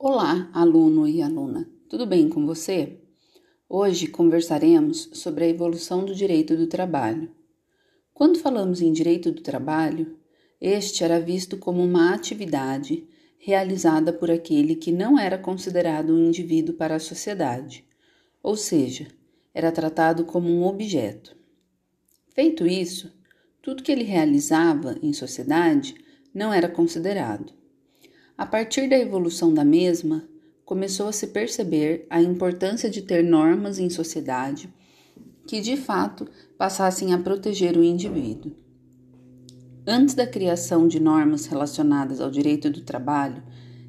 Olá, aluno e aluna, tudo bem com você? Hoje conversaremos sobre a evolução do direito do trabalho. Quando falamos em direito do trabalho, este era visto como uma atividade realizada por aquele que não era considerado um indivíduo para a sociedade, ou seja, era tratado como um objeto. Feito isso, tudo que ele realizava em sociedade não era considerado. A partir da evolução da mesma, começou a se perceber a importância de ter normas em sociedade que de fato passassem a proteger o indivíduo. Antes da criação de normas relacionadas ao direito do trabalho,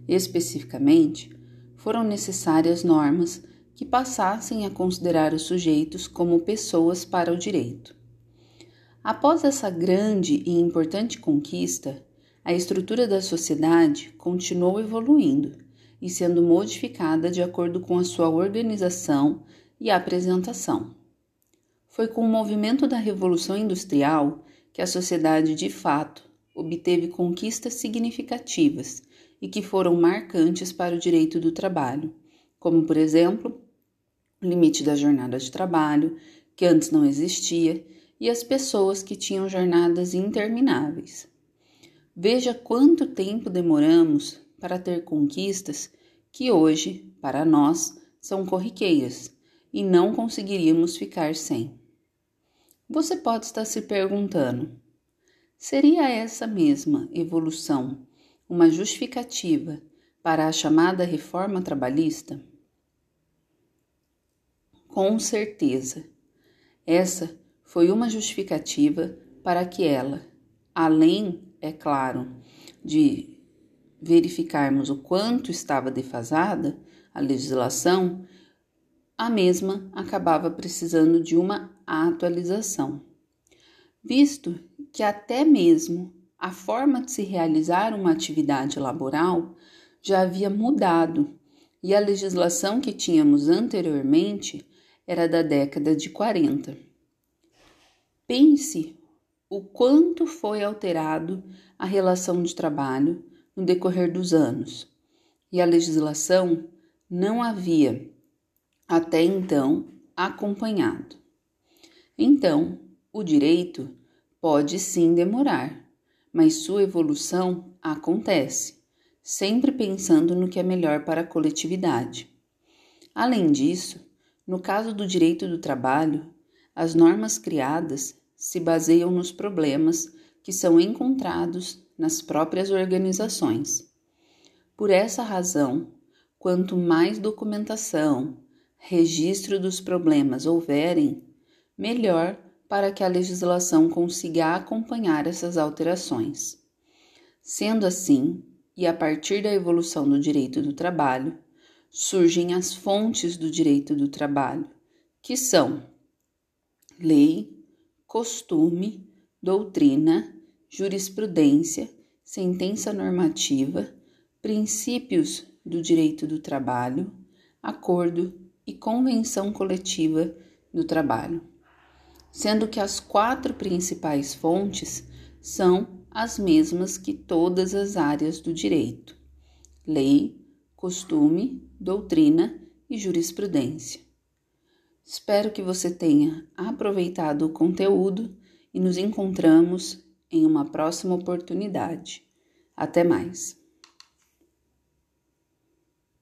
especificamente, foram necessárias normas que passassem a considerar os sujeitos como pessoas para o direito. Após essa grande e importante conquista, a estrutura da sociedade continuou evoluindo e sendo modificada de acordo com a sua organização e apresentação. Foi com o movimento da Revolução Industrial que a sociedade de fato obteve conquistas significativas e que foram marcantes para o direito do trabalho, como, por exemplo, o limite da jornada de trabalho, que antes não existia, e as pessoas que tinham jornadas intermináveis. Veja quanto tempo demoramos para ter conquistas que hoje, para nós, são corriqueiras e não conseguiríamos ficar sem. Você pode estar se perguntando: seria essa mesma evolução uma justificativa para a chamada reforma trabalhista? Com certeza. Essa foi uma justificativa para que ela, além é claro, de verificarmos o quanto estava defasada a legislação, a mesma acabava precisando de uma atualização, visto que até mesmo a forma de se realizar uma atividade laboral já havia mudado e a legislação que tínhamos anteriormente era da década de 40. Pense o quanto foi alterado a relação de trabalho no decorrer dos anos, e a legislação não havia até então acompanhado. Então, o direito pode sim demorar, mas sua evolução acontece, sempre pensando no que é melhor para a coletividade. Além disso, no caso do direito do trabalho, as normas criadas se baseiam nos problemas que são encontrados nas próprias organizações. Por essa razão, quanto mais documentação, registro dos problemas houverem, melhor para que a legislação consiga acompanhar essas alterações. Sendo assim, e a partir da evolução do direito do trabalho, surgem as fontes do direito do trabalho, que são lei, costume, doutrina, jurisprudência, sentença normativa, princípios do direito do trabalho, acordo e convenção coletiva do trabalho, sendo que as quatro principais fontes são as mesmas que todas as áreas do direito: lei, costume, doutrina e jurisprudência. Espero que você tenha aproveitado o conteúdo e nos encontramos em uma próxima oportunidade. Até mais!